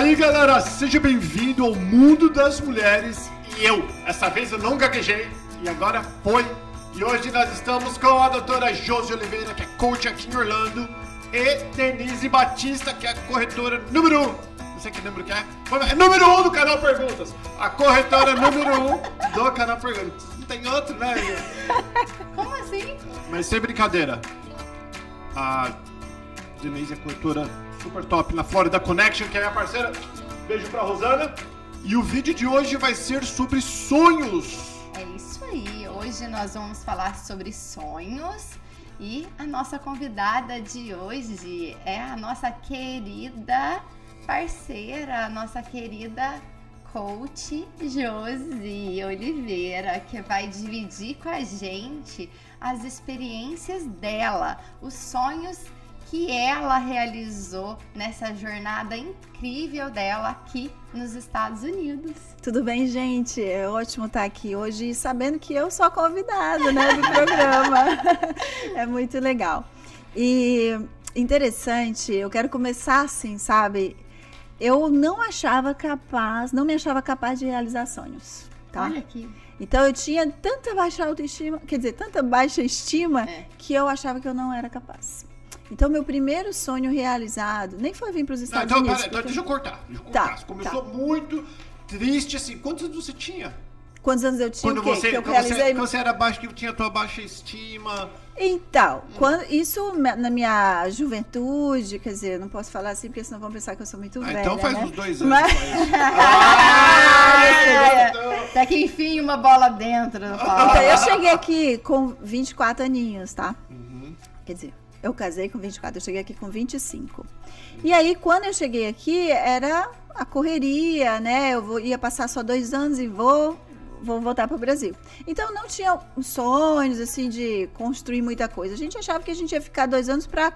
Aí galera, seja bem-vindo ao mundo das mulheres e eu, essa vez eu não gaguejei e agora foi. E hoje nós estamos com a doutora Josi Oliveira, que é coach aqui em Orlando, e Denise Batista, que é a corretora número 1. Um. Não sei que número que é. É número 1 um do canal Perguntas. A corretora número 1 um do canal Perguntas. Não tem outro, né? Como assim? Mas sem brincadeira. A Denise é corretora super top na Florida Connection, que é minha parceira. Beijo pra Rosana. E o vídeo de hoje vai ser sobre sonhos. É isso aí. Hoje nós vamos falar sobre sonhos. E a nossa convidada de hoje é a nossa querida parceira, a nossa querida coach Josi Oliveira, que vai dividir com a gente as experiências dela, os sonhos que ela realizou nessa jornada incrível dela aqui nos Estados Unidos. Tudo bem, gente? É ótimo estar aqui hoje sabendo que eu sou a convidada né, do programa. é muito legal. E interessante, eu quero começar assim, sabe? Eu não achava capaz, não me achava capaz de realizar sonhos. Tá? Olha aqui. Então eu tinha tanta baixa autoestima, quer dizer, tanta baixa estima, é. que eu achava que eu não era capaz. Então, meu primeiro sonho realizado nem foi vir para os Estados não, então, Unidos. Pera, então, deixa eu cortar. Deixa eu cortar. Tá, você começou tá. muito triste, assim. Quantos anos você tinha? Quantos anos eu tinha? Quando você, que eu quando realizei... você, quando você era baixo, que tinha a tua baixa estima. Então, hum. quando, isso na minha juventude, quer dizer, não posso falar assim, porque senão vão pensar que eu sou muito ah, velha. Então faz né? uns dois anos. Mas... ah, é, Até que enfim, uma bola dentro. Então, eu cheguei aqui com 24 aninhos, tá? Uhum. Quer dizer, eu casei com 24, eu cheguei aqui com 25. E aí, quando eu cheguei aqui, era a correria, né? Eu vou, ia passar só dois anos e vou, vou voltar para o Brasil. Então, não tinha sonhos, assim, de construir muita coisa. A gente achava que a gente ia ficar dois anos para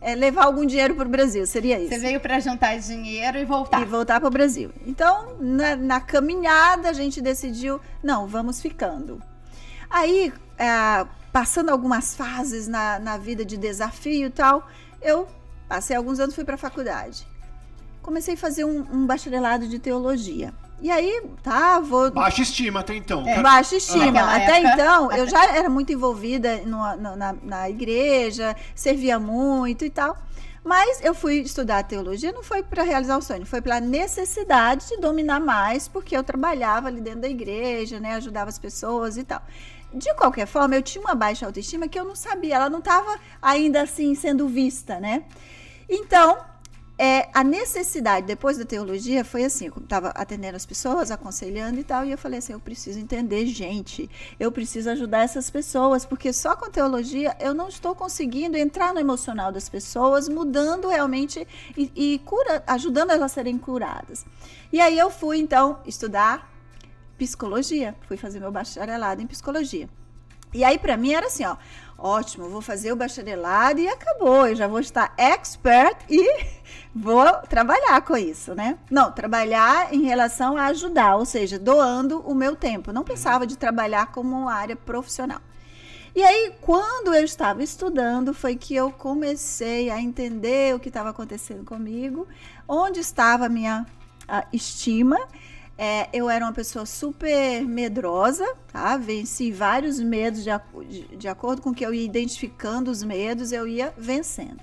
é, levar algum dinheiro para o Brasil, seria isso. Você veio para juntar dinheiro e voltar. E voltar para o Brasil. Então, na, na, caminhada, a gente decidiu, não, vamos ficando. Aí, é, passando algumas fases na, na vida de desafio e tal, eu passei alguns anos fui para a faculdade. Comecei a fazer um, um, bacharelado de teologia. E aí, tá, vou. Baixa estima até então. É, baixa estima. Ah. Até então, eu já era muito envolvida no, no, na, na igreja, servia muito e tal. Mas eu fui estudar teologia não foi para realizar o sonho, foi pela necessidade de dominar mais, porque eu trabalhava ali dentro da igreja, né, ajudava as pessoas e tal. De qualquer forma, eu tinha uma baixa autoestima que eu não sabia, ela não estava ainda assim sendo vista, né? Então, é, a necessidade, depois da teologia, foi assim: eu estava atendendo as pessoas, aconselhando e tal, e eu falei assim: eu preciso entender gente, eu preciso ajudar essas pessoas, porque só com teologia eu não estou conseguindo entrar no emocional das pessoas, mudando realmente e, e cura, ajudando elas a serem curadas. E aí eu fui, então, estudar psicologia. Fui fazer meu bacharelado em psicologia. E aí, para mim, era assim, ó. Ótimo, vou fazer o bacharelado e acabou. Eu já vou estar expert e vou trabalhar com isso, né? Não, trabalhar em relação a ajudar, ou seja, doando o meu tempo. Não pensava de trabalhar como área profissional. E aí, quando eu estava estudando, foi que eu comecei a entender o que estava acontecendo comigo, onde estava a minha a estima é, eu era uma pessoa super medrosa, tá? Venci vários medos de, de, de acordo com que eu ia identificando os medos, eu ia vencendo.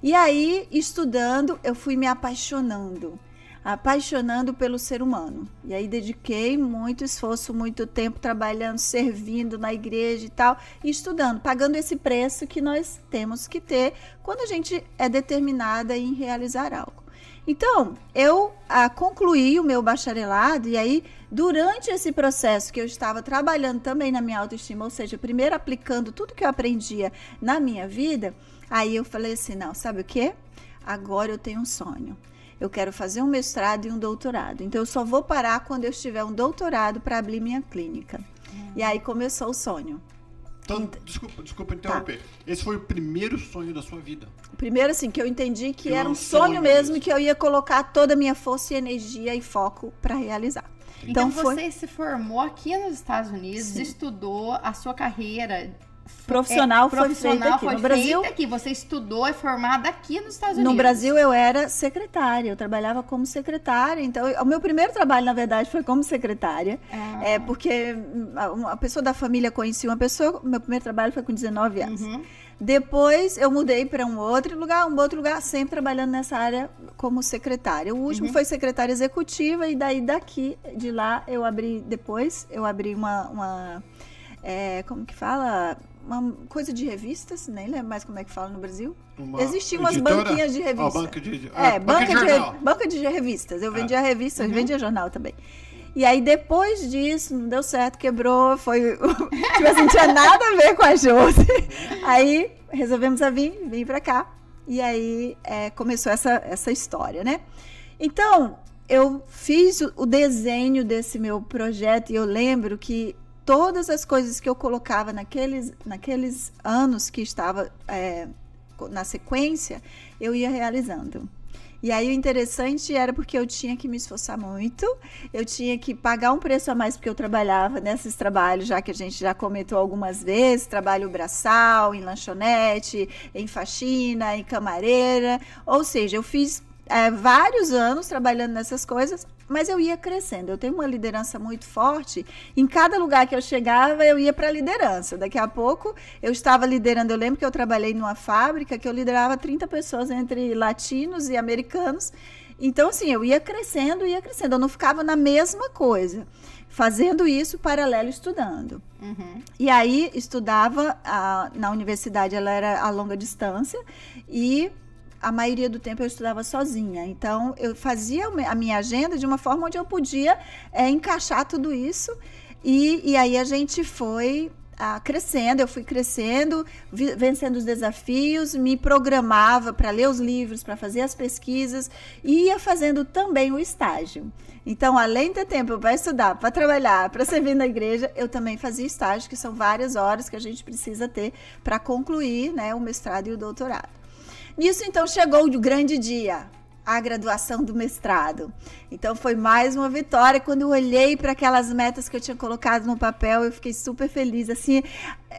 E aí, estudando, eu fui me apaixonando, apaixonando pelo ser humano. E aí dediquei muito esforço, muito tempo trabalhando, servindo na igreja e tal, e estudando, pagando esse preço que nós temos que ter quando a gente é determinada em realizar algo. Então, eu ah, concluí o meu bacharelado e aí, durante esse processo que eu estava trabalhando também na minha autoestima, ou seja, primeiro aplicando tudo que eu aprendia na minha vida, aí eu falei assim: não, sabe o que? Agora eu tenho um sonho. Eu quero fazer um mestrado e um doutorado. Então, eu só vou parar quando eu tiver um doutorado para abrir minha clínica. Uhum. E aí começou o sonho. Então, desculpa, desculpa interromper. Tá. Esse foi o primeiro sonho da sua vida. Primeiro, assim, que eu entendi que, que era um sonho, mesmo, que eu ia colocar toda a minha força e energia e foco para realizar. Então, então foi... você se formou aqui nos Estados Unidos, Sim. estudou a sua carreira profissional, é, foi profissional feita aqui. Foi no Brasil, aqui. Você estudou, é formada aqui nos Estados Unidos. No Brasil eu era secretária, eu trabalhava como secretária. Então, o meu primeiro trabalho, na verdade, foi como secretária. Ah. É porque a pessoa da família conhecia uma pessoa, meu primeiro trabalho foi com 19 anos. Uhum. Depois eu mudei para um outro lugar, um outro lugar, sempre trabalhando nessa área como secretária. O último uhum. foi secretária executiva e daí daqui, de lá, eu abri, depois eu abri uma, uma é, como que fala? Uma coisa de revistas, nem lembro mais como é que fala no Brasil. Uma Existiam umas banquinhas de revistas. Oh, banca de, ah, é, banca, banca, de, banca de revistas. Eu vendia ah. revista, uhum. vendia jornal também. E aí, depois disso, não deu certo, quebrou, foi. tipo assim, tinha nada a ver com a Josi. Aí resolvemos a vir, vir para cá. E aí é, começou essa, essa história, né? Então, eu fiz o desenho desse meu projeto e eu lembro que todas as coisas que eu colocava naqueles, naqueles anos que estava é, na sequência, eu ia realizando. E aí o interessante era porque eu tinha que me esforçar muito, eu tinha que pagar um preço a mais porque eu trabalhava nesses trabalhos, já que a gente já comentou algumas vezes, trabalho braçal, em lanchonete, em faxina, em camareira, ou seja, eu fiz é, vários anos trabalhando nessas coisas, mas eu ia crescendo. Eu tenho uma liderança muito forte. Em cada lugar que eu chegava, eu ia para a liderança. Daqui a pouco, eu estava liderando. Eu lembro que eu trabalhei numa fábrica que eu liderava 30 pessoas entre latinos e americanos. Então, assim, eu ia crescendo, ia crescendo. Eu não ficava na mesma coisa. Fazendo isso paralelo estudando. Uhum. E aí, estudava a, na universidade, ela era a longa distância. E a maioria do tempo eu estudava sozinha. Então, eu fazia a minha agenda de uma forma onde eu podia é, encaixar tudo isso. E, e aí a gente foi ah, crescendo, eu fui crescendo, vencendo os desafios, me programava para ler os livros, para fazer as pesquisas e ia fazendo também o estágio. Então, além de ter tempo para estudar, para trabalhar, para servir na igreja, eu também fazia estágio, que são várias horas que a gente precisa ter para concluir né, o mestrado e o doutorado. Nisso, então, chegou o grande dia, a graduação do mestrado. Então foi mais uma vitória. Quando eu olhei para aquelas metas que eu tinha colocado no papel, eu fiquei super feliz. Assim,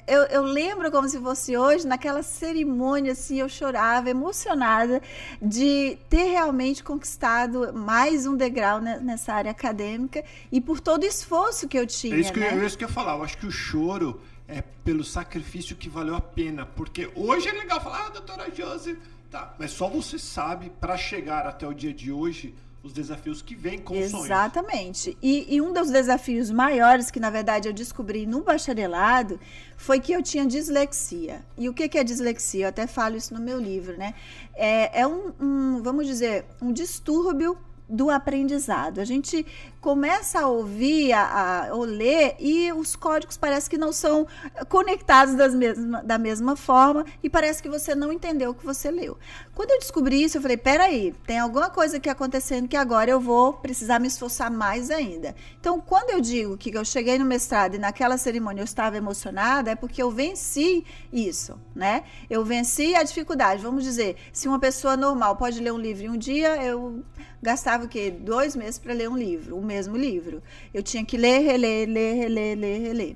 eu, eu, lembro como se fosse hoje, naquela cerimônia, assim, eu chorava, emocionada de ter realmente conquistado mais um degrau nessa área acadêmica e por todo o esforço que eu tinha. É isso que, né? é isso que eu ia falar. Eu acho que o choro é pelo sacrifício que valeu a pena. Porque hoje é legal falar, ah, doutora Josi, tá. Mas só você sabe, para chegar até o dia de hoje, os desafios que vêm com Exatamente. E, e, um dos desafios maiores que, na verdade, eu descobri no bacharelado foi que eu tinha dislexia. E o que, que é dislexia? Eu até falo isso no meu livro, né? É, é um, um, vamos dizer, um distúrbio do aprendizado. A gente começa a ouvir, a, a, ou ler, e os códigos parece que não são conectados das mesma, da mesma forma, e parece que você não entendeu o que você leu. Quando eu descobri isso, eu falei: peraí, tem alguma coisa aqui acontecendo que agora eu vou precisar me esforçar mais ainda. Então, quando eu digo que eu cheguei no mestrado e naquela cerimônia eu estava emocionada, é porque eu venci isso, né? Eu venci a dificuldade. Vamos dizer, se uma pessoa normal pode ler um livro em um dia, eu gastava o quê? Dois meses para ler um livro, o mesmo livro. Eu tinha que ler, reler, ler, reler, ler, reler.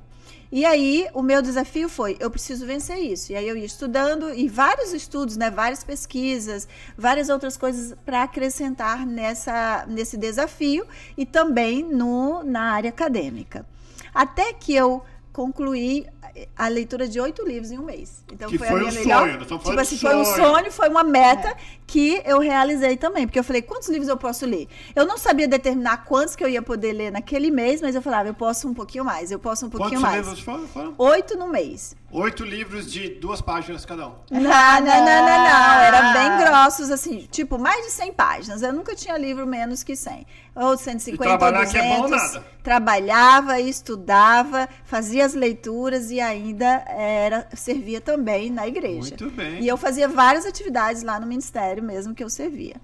E aí, o meu desafio foi: eu preciso vencer isso. E aí, eu ia estudando, e vários estudos, né, várias pesquisas, várias outras coisas para acrescentar nessa, nesse desafio e também no, na área acadêmica. Até que eu concluí a leitura de oito livros em um mês. Então que foi, foi a minha um melhor. Sonho, então tipo assim, sonho. foi um sonho, foi uma meta é. Que eu realizei também, porque eu falei, quantos livros eu posso ler? Eu não sabia determinar quantos que eu ia poder ler naquele mês, mas eu falava, eu posso um pouquinho mais, eu posso um pouquinho quantos mais. Quantos livros foram? Oito no mês. Oito livros de duas páginas cada um. Não, não, não, não, não. Era bem grossos, assim, tipo, mais de 100 páginas. Eu nunca tinha livro menos que 100. Ou 150 e trabalhar ou 200. Que é bom nada. Trabalhava, estudava, fazia as leituras e ainda era servia também na igreja. Muito bem. E eu fazia várias atividades lá no ministério mesmo que eu servia.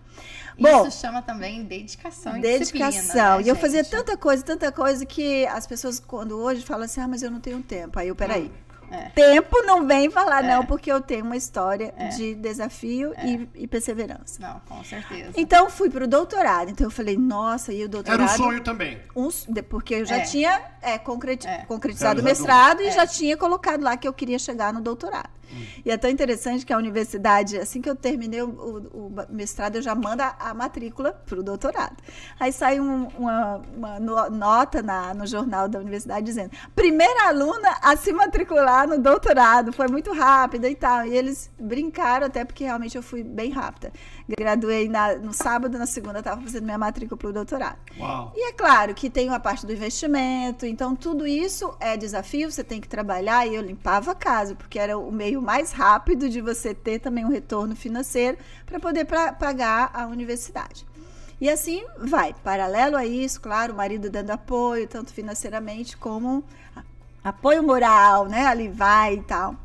Bom, Isso chama também dedicação e Dedicação. Né, e eu fazia tanta coisa, tanta coisa que as pessoas, quando hoje, falam assim: ah, mas eu não tenho tempo. Aí eu, peraí. Hum. É. Tempo não vem falar, é. não, porque eu tenho uma história é. de desafio e, e, perseverança. Não, com certeza. Então, fui para o doutorado. Então, eu falei, nossa, e o doutorado. Era um sonho também. Um, porque eu já tinha é, concreti é. concretizado o mestrado e é. já tinha colocado lá que eu queria chegar no doutorado. E é tão interessante que a universidade, assim que eu terminei o, o, o mestrado, eu já mando a, a matrícula para o doutorado. Aí sai um, uma, uma, nota na, no jornal da universidade dizendo: primeira aluna a se matricular no doutorado, foi muito rápida e tal. E eles brincaram, até porque realmente eu fui bem rápida. Graduei na, no sábado, na segunda estava fazendo minha matrícula para o doutorado. Uau. E é claro que tem a parte do investimento, então tudo isso é desafio, você tem que trabalhar. E eu limpava a casa, porque era o meio mais rápido de você ter também um retorno financeiro para poder pra, pagar a universidade. E assim vai, paralelo a isso, claro, o marido dando apoio, tanto financeiramente como apoio moral, né? Ali vai e tal.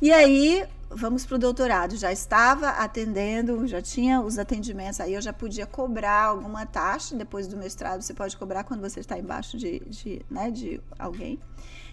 E aí, vamos para o doutorado. Já estava atendendo, já tinha os atendimentos, aí eu já podia cobrar alguma taxa. Depois do mestrado, você pode cobrar quando você está embaixo de, de, né, de alguém.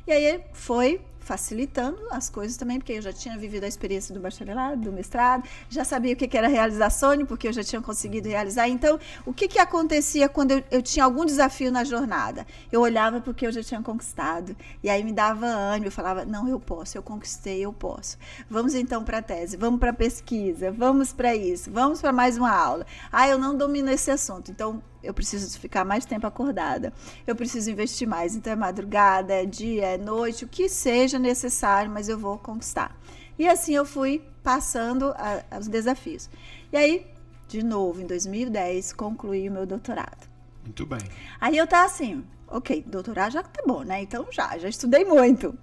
E aí foi facilitando as coisas também, porque eu já tinha vivido a experiência do bacharelado, do mestrado, já sabia o que era realizar sonho, porque eu já tinha conseguido realizar. Então, o que, que acontecia quando eu, eu tinha algum desafio na jornada? Eu olhava porque eu já tinha conquistado, e aí me dava ânimo, eu falava, não, eu posso, eu conquistei, eu posso. Vamos então para a tese, vamos para a pesquisa, vamos para isso, vamos para mais uma aula. Ah, eu não domino esse assunto, então eu preciso ficar mais tempo acordada, eu preciso investir mais. Então é madrugada, é dia, é noite, o que seja necessário, mas eu vou conquistar. E assim eu fui passando a, os desafios. E aí, de novo, em 2010, concluí o meu doutorado. Muito bem. Aí eu tava assim, ok, doutorado já tá bom, né? Então já, já estudei muito.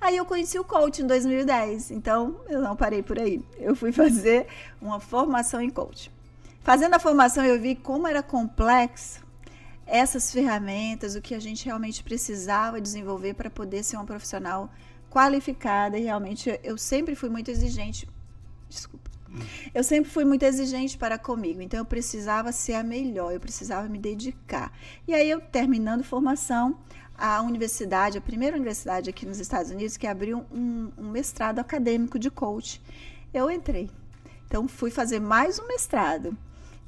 Aí eu conheci o coach em 2010, então eu não parei por aí. Eu fui fazer uma formação em coach. Fazendo a formação, eu vi como era complexo essas ferramentas, o que a gente realmente precisava desenvolver para poder ser uma profissional qualificada. E realmente eu sempre fui muito exigente. Desculpa. Eu sempre fui muito exigente para comigo, então eu precisava ser a melhor, eu precisava me dedicar. E aí eu terminando formação, a universidade, a primeira universidade aqui nos Estados Unidos que abriu um, um mestrado acadêmico de coach, eu entrei. Então fui fazer mais um mestrado.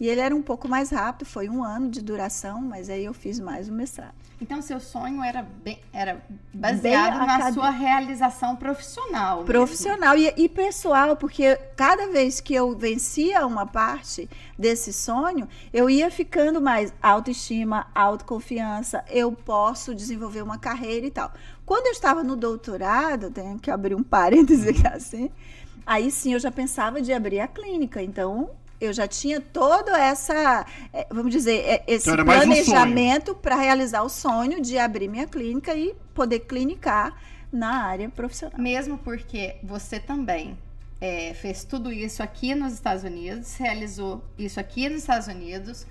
E ele era um pouco mais rápido, foi um ano de duração, mas aí eu fiz mais um mestrado. Então, seu sonho era, bem, era baseado bem na acad... sua realização profissional. Profissional e, e, pessoal, porque cada vez que eu vencia uma parte desse sonho, eu ia ficando mais autoestima, autoconfiança, eu posso desenvolver uma carreira e tal. Quando eu estava no doutorado, tenho que abrir um parêntese aqui assim, aí sim eu já pensava de abrir a clínica. Então, eu já tinha todo essa, é, vamos dizer, é, esse então planejamento um para realizar o sonho de abrir minha clínica e poder clinicar na área profissional. Mesmo porque você também é, fez tudo isso aqui nos Estados Unidos, realizou isso aqui nos Estados Unidos,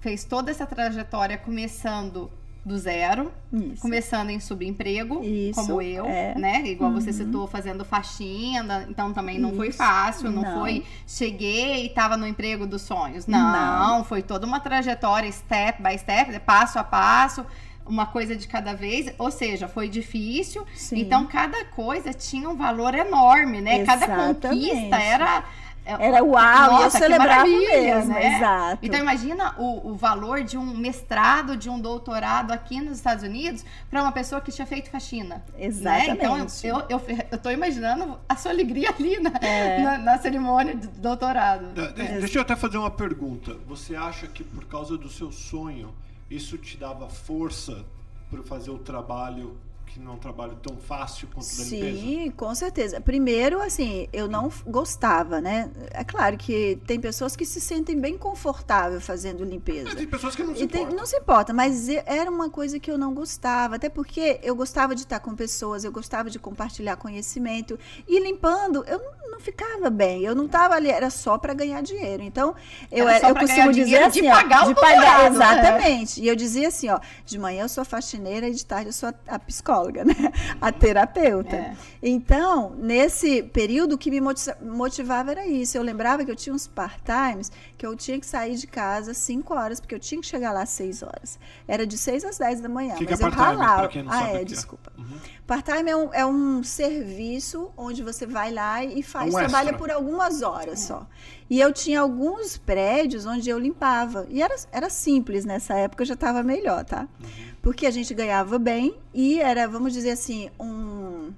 fez toda essa trajetória começando do zero, Isso. começando em subemprego, Isso, como eu, é. né? Igual uhum. você citou, fazendo faxina, então também não Isso. foi fácil, não, não, foi cheguei e estava no emprego dos sonhos. Não, não, foi toda uma trajetória step by step, passo a passo, uma coisa de cada vez, ou seja, foi difícil. Sim. Então cada coisa tinha um valor enorme, né? Exatamente. Cada conquista era Era uau, Nossa, eu celebrava mesmo, né? exato. Então imagina o, o valor de um mestrado, de um doutorado aqui nos Estados Unidos para uma pessoa que tinha feito faxina. Exatamente. Né? Então eu, eu, eu tô imaginando a sua alegria ali na, é. na, na, cerimônia de doutorado. É, deixa eu até fazer uma pergunta. Você acha que por causa do seu sonho, isso te dava força para fazer o trabalho que não é um trabalho tão fácil quanto da limpeza? Sim, com certeza. Primeiro, assim, eu não gostava, né? É claro que tem pessoas que se sentem bem confortável fazendo limpeza. É, tem pessoas que não se importam. Não se importa, mas era uma coisa que eu não gostava, até porque eu gostava de estar com pessoas, eu gostava de compartilhar conhecimento e limpando, eu não ficava bem. Eu não estava ali, era só para ganhar dinheiro. Então, eu, era, eu costumo dizer assim, de pagar ó, de pagar, né? exatamente. E eu dizia assim, ó, de manhã eu sou faxineira e de tarde eu sou a, a psicóloga, né? A terapeuta. É. Então, nesse período o que me motivava era isso. Eu lembrava que eu tinha uns part-times que eu tinha que sair de casa às 5 horas, porque eu tinha que chegar lá às 6 horas. Era de 6 às 10 da manhã, que mas que é eu ralava. Ah, é, desculpa. Uhum. Part-time é um, é um serviço onde você vai lá e faz gente um trabalha extra. por algumas horas só. E eu tinha alguns prédios onde eu limpava. E era, era simples nessa época, já estava melhor, tá? Porque a gente ganhava bem e era, vamos dizer assim, um,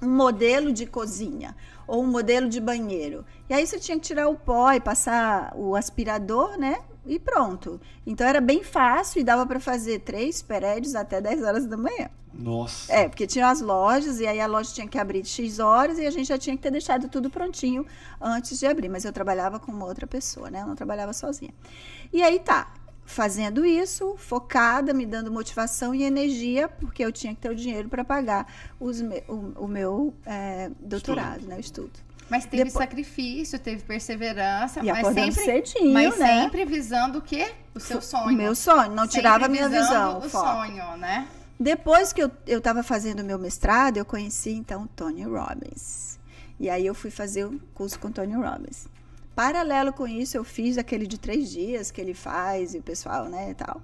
um modelo de cozinha ou um modelo de banheiro. E aí você tinha que tirar o pó e passar o aspirador, né? E pronto. Então era bem fácil e dava para fazer três prédios até 10 horas da manhã. Nossa. É, porque tinha as lojas, e aí a loja tinha que abrir X horas, e a gente já tinha que ter deixado tudo prontinho antes de abrir. Mas eu trabalhava com uma outra pessoa, né? Eu não trabalhava sozinha. E aí tá, fazendo isso, focada, me dando motivação e energia, porque eu tinha que ter o dinheiro para pagar os o, o meu é, doutorado, né? O estudo. Mas teve Depois- sacrifício, teve perseverança, E mas sempre, cedinho, mas né? sempre visando o quê? O seu sonho. O meu sonho, não Sempre tirava a minha visão. O foco. sonho, né? Depois que eu estava fazendo meu mestrado, eu conheci então Tony Robbins. E aí eu fui fazer o curso com Tony Robbins. Paralelo com isso, eu fiz aquele de três dias que ele faz e o pessoal, né, e tal.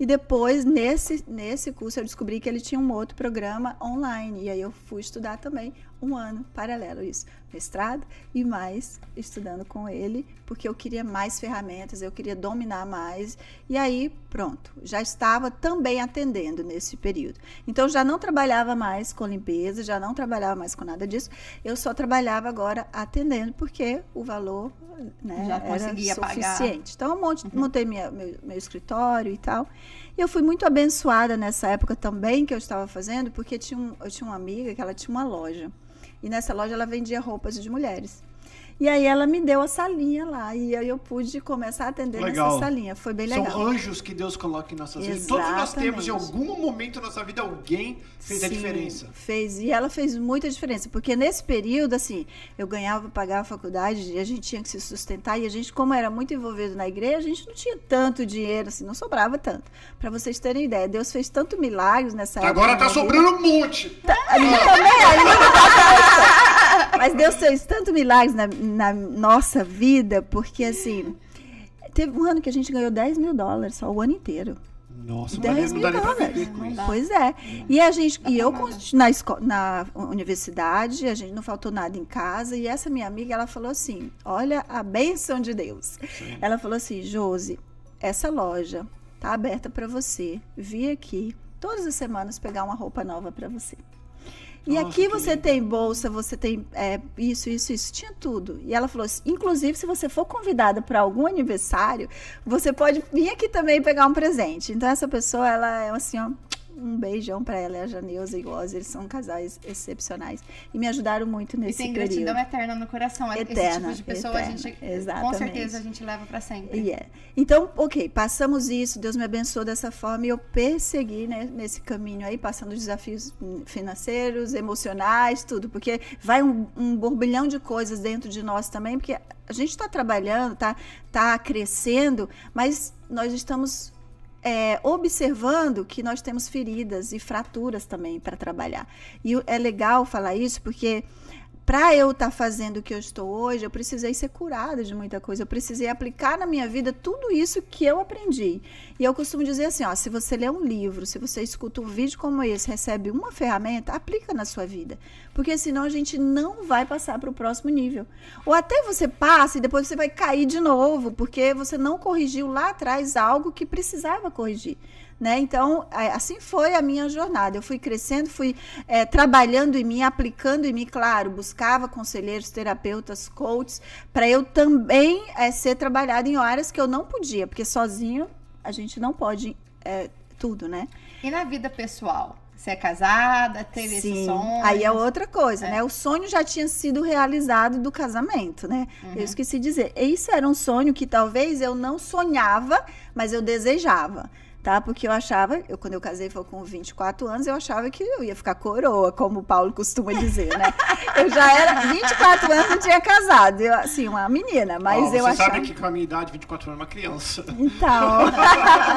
E depois, nesse, nesse curso, eu descobri que ele tinha um outro programa online. E aí eu fui estudar também um ano, paralelo isso. Mestrado e mais estudando com ele, porque eu queria mais ferramentas, eu queria dominar mais. E aí, pronto, já estava também atendendo nesse período. Então, já não trabalhava mais com limpeza, já não trabalhava mais com nada disso. Eu só trabalhava agora atendendo, porque o valor né, Já era conseguia pagar. suficiente. Então, eu monte- montei minha- meu, meu escritório e tal. E eu fui muito abençoada nessa época também que eu estava fazendo, porque tinha um- eu tinha uma amiga que ela tinha uma loja. E nessa loja ela vendia roupas de mulheres. E aí ela me deu a salinha lá. E aí eu pude começar a atender Legal. nessa salinha. Foi bem legal. São anjos que Deus coloca em nossas vidas. Todos nós temos, em algum momento da nossa vida, alguém fez a Sim, diferença. Fez. E ela fez muita diferença. Porque nesse período, assim, eu ganhava, pagava a faculdade e a gente tinha que se sustentar. E a gente, como era muito envolvido na igreja, a gente não tinha tanto dinheiro, assim, não sobrava tanto. Para vocês terem ideia, Deus fez tanto milagres nessa época. Agora tá sobrando um monte. A minha também, a não tá tanto. Mas Deus fez tanto milagres na, na nossa vida, porque assim, teve um ano que a gente ganhou 10 mil dólares só o ano inteiro. Nossa, não 10 daria, não mil dólares. Pois é. E a gente, e eu na, esco- na universidade, a gente não faltou nada em casa, e essa minha amiga, ela falou assim: "Olha a bênção de Deus". Ela falou assim: "Josi, essa loja tá aberta para você vir aqui todas as semanas pegar uma roupa nova para você". E Nossa, aqui você lindo. tem bolsa, você tem é, isso, isso, isso, tinha tudo. E ela falou assim, inclusive se você for convidada para algum aniversário, você pode vir aqui também pegar um presente. Então essa pessoa, ela é assim, ó, um beijão para ela, é a Janeuza e o Oz, eles são casais excepcionais e me ajudaram muito E nesse tem período. gratidão eterna no coração. Esse Eterna, tipo de pessoa a eterna, gente, com exatamente. certeza, a gente leva pra sempre. E é. Então, ok, passamos isso, Deus me abençoou dessa forma e eu persegui né, nesse caminho aí, passando desafios financeiros, emocionais, tudo, porque vai um, um de coisas dentro de nós também, porque a gente está trabalhando, tá, tá crescendo, mas nós estamos é, observando que nós temos feridas e fraturas também para trabalhar. E é legal falar isso porque para eu estar fazendo o que eu estou hoje, eu precisei ser curada de muita coisa. Eu precisei aplicar na minha vida tudo isso que eu aprendi. E eu costumo dizer assim, ó, se você lê um livro, se você escuta um vídeo como esse, recebe uma ferramenta, aplica na sua vida. Porque senão a gente não vai passar para o próximo nível. Ou até você passa e depois você vai cair de novo, porque você não corrigiu lá atrás algo que precisava corrigir. Né? Então, é, assim foi a minha jornada. Eu fui crescendo, fui é, trabalhando em mim, aplicando em mim, claro, buscava conselheiros, terapeutas, coaches, para eu também é, ser trabalhada em áreas que eu não podia, porque sozinho a gente não pode é, tudo, né? E na vida pessoal? Você é casada, teve esse Sim, sonho? aí é outra coisa, né? O sonho já tinha sido realizado do casamento, né? Eu esqueci de dizer. Isso era um sonho que talvez eu não sonhava, mas eu desejava. Tá? Porque eu achava, eu, quando eu casei foi com 24 anos, eu achava que eu ia ficar coroa, como o Paulo costuma dizer, né? Eu já era 24 anos, não tinha casado. Eu, assim, uma menina, mas Ó, eu você achava. sabe que com a minha idade, 24 anos, é uma criança. Então,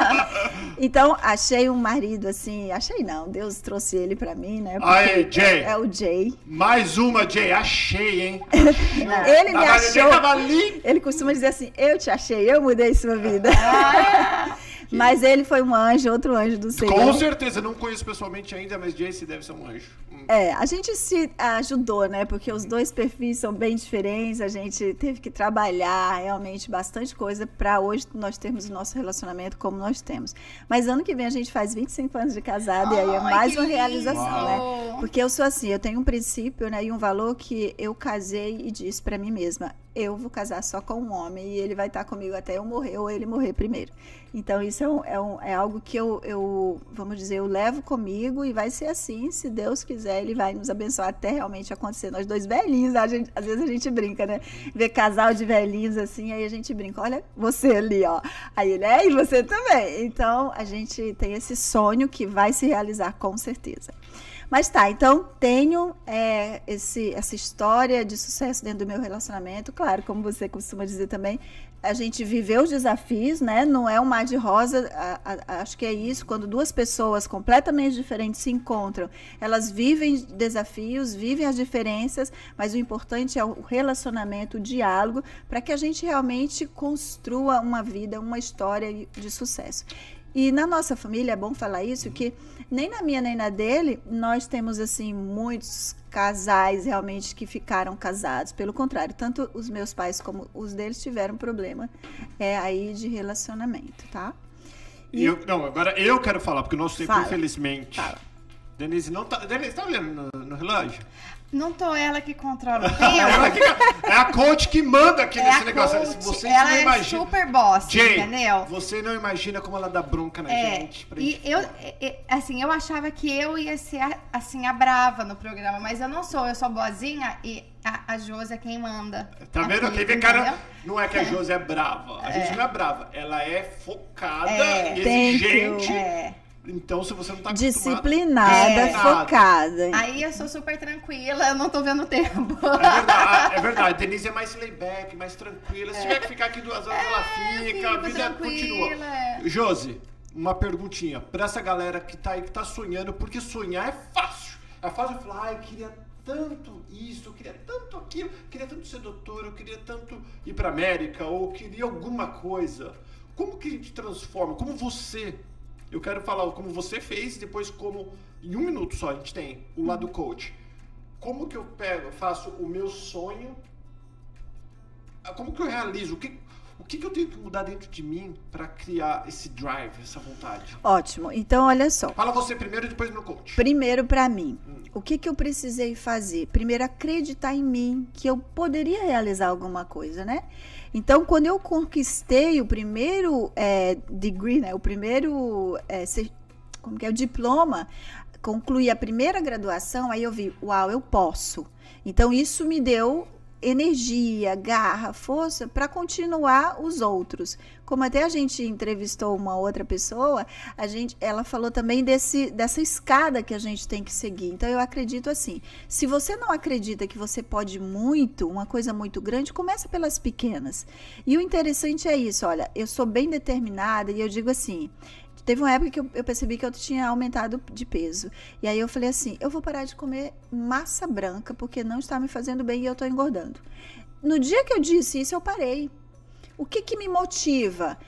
então achei um marido assim, achei não, Deus trouxe ele pra mim, né? Aí, Jay. É, é o Jay. Mais uma, Jay. Achei, hein? Ele me Tava- achou. Tava ali. Ele costuma dizer assim: Eu te achei, eu mudei sua vida. Mas ele foi um anjo, outro anjo do Senhor. Com certeza, não conheço pessoalmente ainda, mas Jace deve ser um anjo. Hum. É, a gente se ajudou, né? Porque os dois perfis são bem diferentes, a gente teve que trabalhar realmente bastante coisa para hoje nós termos o nosso relacionamento como nós temos. Mas ano que vem a gente faz 25 anos de casado e aí é mais uma realização, né? Porque eu sou assim, eu tenho um princípio, né, e um valor que eu casei e disse para mim mesma, eu vou casar só com um homem e ele vai estar comigo até eu morrer ou ele morrer primeiro. Então, isso é, um, é, um, é algo que eu, eu, vamos dizer, eu levo comigo e vai ser assim, se Deus quiser, ele vai nos abençoar até realmente acontecer. Nós dois velhinhos, gente, às vezes a gente brinca, né? Ver casal de velhinhos assim, aí a gente brinca, olha você ali, ó. Aí ele é, e você também. Então, a gente tem esse sonho que vai se realizar com certeza. Mas tá, então tenho é, esse, essa história de sucesso dentro do meu relacionamento. Claro, como você costuma dizer também, a gente viveu os desafios, né? Não é um mar de rosa. A, a, acho que é isso. Quando duas pessoas completamente diferentes se encontram, elas vivem desafios, vivem as diferenças, mas o importante é o relacionamento, o diálogo, para que a gente realmente construa uma vida, uma história de sucesso. E na nossa família, é bom falar isso, que nem na minha nem na dele, nós temos assim muitos casais realmente que ficaram casados. Pelo contrário, tanto os meus pais como os deles tiveram problema é, aí de relacionamento, tá? E eu, não, agora eu quero falar, porque o nosso tempo, Fala. infelizmente. Fala. Denise não tá. Denise, tá olhando no, no relógio? Não tô ela que controla o tempo. é a coach que manda aqui é nesse negócio. Coach, Vocês ela não é imagina. super boss, Jay, entendeu? Você não imagina como ela dá bronca na é, gente. E eu, assim, eu achava que eu ia ser, assim, a brava no programa, mas eu não sou. Eu sou boazinha e a, a Josi é quem manda. Tá vendo? Aqui vem cara. Não é que a Josi é brava. A gente é. não é brava. Ela é focada é, e exigente. É. Então, se você não tá Disciplinada, é. focada. Aí eu sou super tranquila, eu não tô vendo tempo. É verdade, é verdade. Denise é mais layback, mais tranquila. Se é. tiver que ficar aqui duas horas, é, ela fica, a vida continua. Josi, uma perguntinha. Pra essa galera que tá aí, que tá sonhando, porque sonhar é fácil. É fácil falar, ai, queria tanto isso, eu queria tanto aquilo, eu queria tanto ser doutor, eu queria tanto ir pra América, ou queria alguma coisa. Como que a gente transforma? Como você eu quero falar como você fez, depois como em um minuto só a gente tem o lado coach. Como que eu pego, faço o meu sonho? Ah, como que eu realizo? O que, o que, que eu tenho que mudar dentro de mim para criar esse drive, essa vontade? Ótimo. Então, olha só. Fala você primeiro e depois meu coach. Primeiro para mim. Hum. O que, que eu precisei fazer? Primeiro, acreditar em mim que eu poderia realizar alguma coisa, né? Então, quando eu conquistei o primeiro é, degree, né, o primeiro é, como que é, o diploma, concluí a primeira graduação, aí eu vi, uau, eu posso. Então, isso me deu energia, garra, força para continuar os outros. Como até a gente entrevistou uma outra pessoa, a gente, ela falou também desse, dessa escada que a gente tem que seguir. Então eu acredito assim, se você não acredita que você pode muito, uma coisa muito grande, começa pelas pequenas. E o interessante é isso, olha, eu sou bem determinada e eu digo assim, Teve uma época que eu, eu, percebi que eu tinha aumentado de peso. E aí eu falei assim: eu vou parar de comer massa branca porque não está me fazendo bem e eu estou engordando. No dia que eu disse isso, eu parei. O que, que me motiva?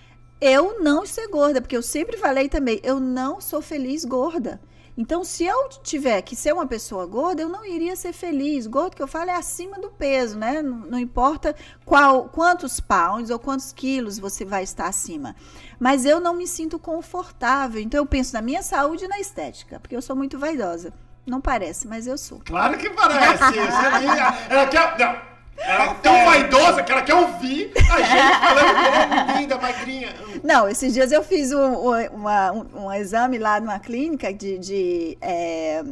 Eu não ser gorda, porque eu sempre falei também: eu não sou feliz gorda. Então, se eu tiver que ser uma pessoa gorda, eu não iria ser feliz. Gordo que eu falo é acima do peso, né? Não, não, importa qual, quantos pounds ou quantos quilos você vai estar acima. Mas eu não me sinto confortável. Então, eu penso na minha saúde e na estética, porque eu sou muito vaidosa. Não parece, mas eu sou. Claro que parece. ela quer. Ela é tão vaidosa que ela quer ouvir a gente falando linda, magrinha. Não, esses dias eu fiz um, um, uma, um, um exame lá numa clínica de, de, é,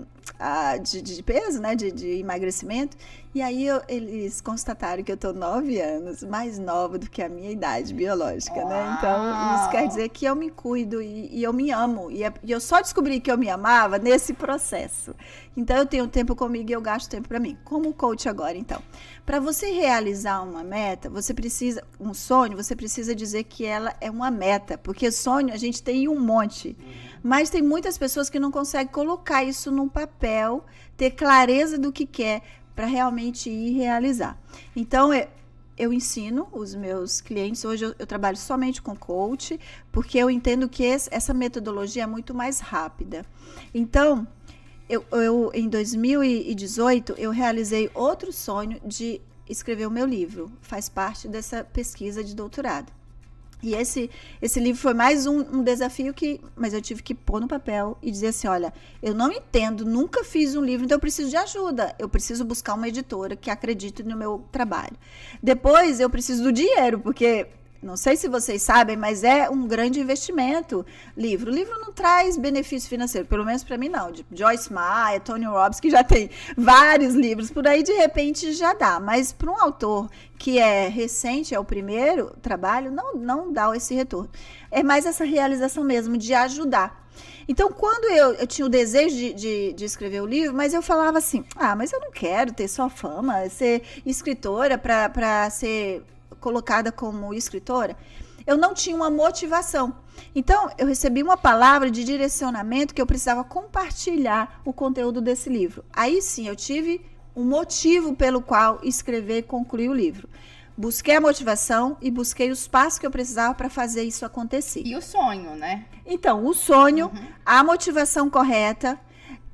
de, de, peso, né? De, de emagrecimento. E aí eu, eles constataram que eu tô nove anos mais nova do que a minha idade biológica, Uau. né? Então, isso quer dizer que eu me cuido e, e eu me amo. E, é, e, eu só descobri que eu me amava nesse processo. Então, eu tenho tempo comigo e eu gasto tempo para mim. Como coach agora, então. Para você realizar uma meta, você precisa, um sonho, você precisa dizer que ela é uma meta. Porque sonho a gente tem um monte. Uhum. Mas tem muitas pessoas que não conseguem colocar isso num papel, ter clareza do que quer para realmente ir realizar. Então, é, eu ensino os meus clientes. Hoje eu, eu, trabalho somente com coach, porque eu entendo que esse, essa metodologia é muito mais rápida. Então, eu, eu, em 2018, eu realizei outro sonho de escrever o meu livro. Faz parte dessa pesquisa de doutorado. E esse, esse livro foi mais um, um, desafio que. Mas eu tive que pôr no papel e dizer assim: olha, eu não entendo, nunca fiz um livro, então eu preciso de ajuda. Eu preciso buscar uma editora que acredite no meu trabalho. Depois eu preciso do dinheiro, porque não sei se vocês sabem, mas é um grande investimento. Livro. O livro não traz benefício financeiro, pelo menos para mim não. De Joyce Meyer, Tony Robbins, que já tem vários livros por aí, de repente já dá. Mas para um autor que é recente, é o primeiro trabalho, não, não dá esse retorno. É mais essa realização mesmo de ajudar. Então, quando eu, eu tinha o desejo de, de, de, escrever o livro, mas eu falava assim: ah, mas eu não quero ter só fama, ser escritora para ser colocada como escritora, eu não tinha uma motivação. Então, eu recebi uma palavra de direcionamento que eu precisava compartilhar o conteúdo desse livro. Aí sim, eu tive um motivo pelo qual escrever e concluir o livro. Busquei a motivação e busquei os passos que eu precisava para fazer isso acontecer. E o sonho, né? Então, o sonho, uhum. a motivação correta,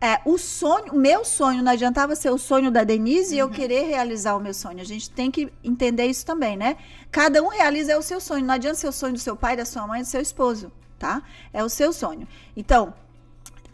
é, o sonho, meu sonho, não adiantava ser o sonho da Denise uhum. e eu uhum. querer realizar o meu sonho. A gente tem que entender isso também, né? Cada um realiza o seu sonho. Não adianta ser o sonho do seu pai, da sua mãe, do seu esposo, tá? É o seu sonho. Então,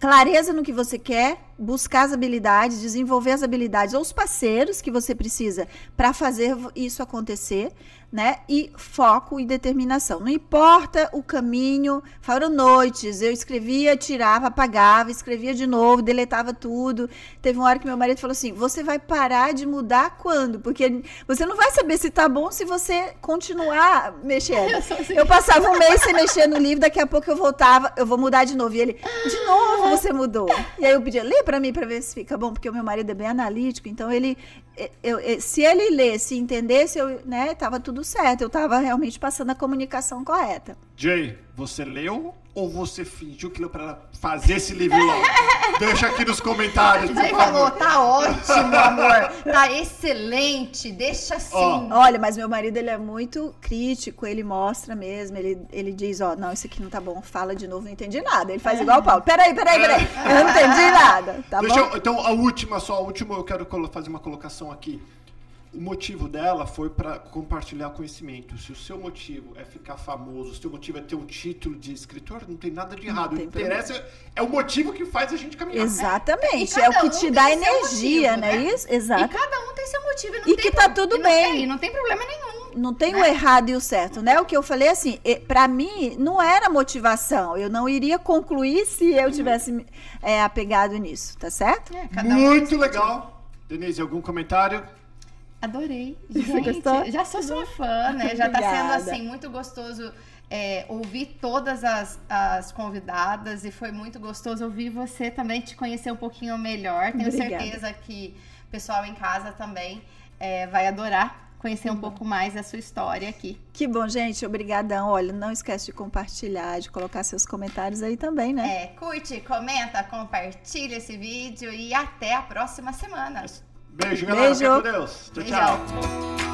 clareza no que você quer, buscar as habilidades, desenvolver as habilidades ou os parceiros que você precisa para fazer isso acontecer, né? E foco e determinação. Não importa o caminho, foram noites, eu escrevia, tirava, apagava, escrevia de novo, deletava tudo. Teve uma hora que meu marido falou assim: "Você vai parar de mudar quando? Porque você não vai saber se tá bom se você continuar mexendo". Eu, eu passava um mês sem mexer no livro, daqui a pouco eu voltava, eu vou mudar de novo. E ele: "De novo você mudou". E aí eu pedia: "Lê para mim para ver se fica bom", porque o meu marido é bem analítico, então ele eu, eu, se ele lesse e entendesse, eu, né, tava tudo certo. Eu tava realmente passando a comunicação correta. Jay, você leu ou você fingiu que leu para fazer esse livro logo? Deixa aqui nos comentários. Jay falou, tá ótimo, amor. Tá excelente. Deixa assim. Oh. Olha, mas meu marido ele é muito crítico, ele mostra mesmo, ele, ele diz, ó, oh, não, isso aqui não tá bom, fala de novo, não entendi nada. Ele faz igual o Paulo. Peraí, peraí, peraí. É. Eu não entendi nada. Tá Deixa bom? Eu, então, a última, só a última, eu quero fazer uma colocação aqui o motivo dela foi para compartilhar conhecimento. Se o seu motivo é ficar famoso, se o seu motivo é ter um título de escritor, não tem nada de errado. O que interessa é o motivo que faz a gente caminhar. Exatamente. É, é o que um te dá energia, motivo, né? Isso? Exato. E cada um tem seu motivo. e que tá tudo bem. Não, não tem problema nenhum. Não tem né? o errado e o certo, né? O que eu falei assim, para mim não era motivação. Eu não iria concluir se eu tivesse é, apegado nisso, tá certo? É, Muito um legal. Denise, algum comentário? Adorei. Gente, já sou sua fã, né? Já tá sendo assim muito gostoso é, ouvir todas as, as convidadas e foi muito gostoso ouvir você também, te conhecer um pouquinho melhor. Tenho Obrigada. certeza que o pessoal em casa também é, vai adorar conhecer um pouco mais da sua história aqui. Que bom, gente. Obrigadão. Olha, não esquece de compartilhar, de colocar seus comentários aí também, né? É, curte, comenta, compartilha esse vídeo e até a próxima semana. Beijo, galera. Beijo. Fique com Deus. Tchau, tchau.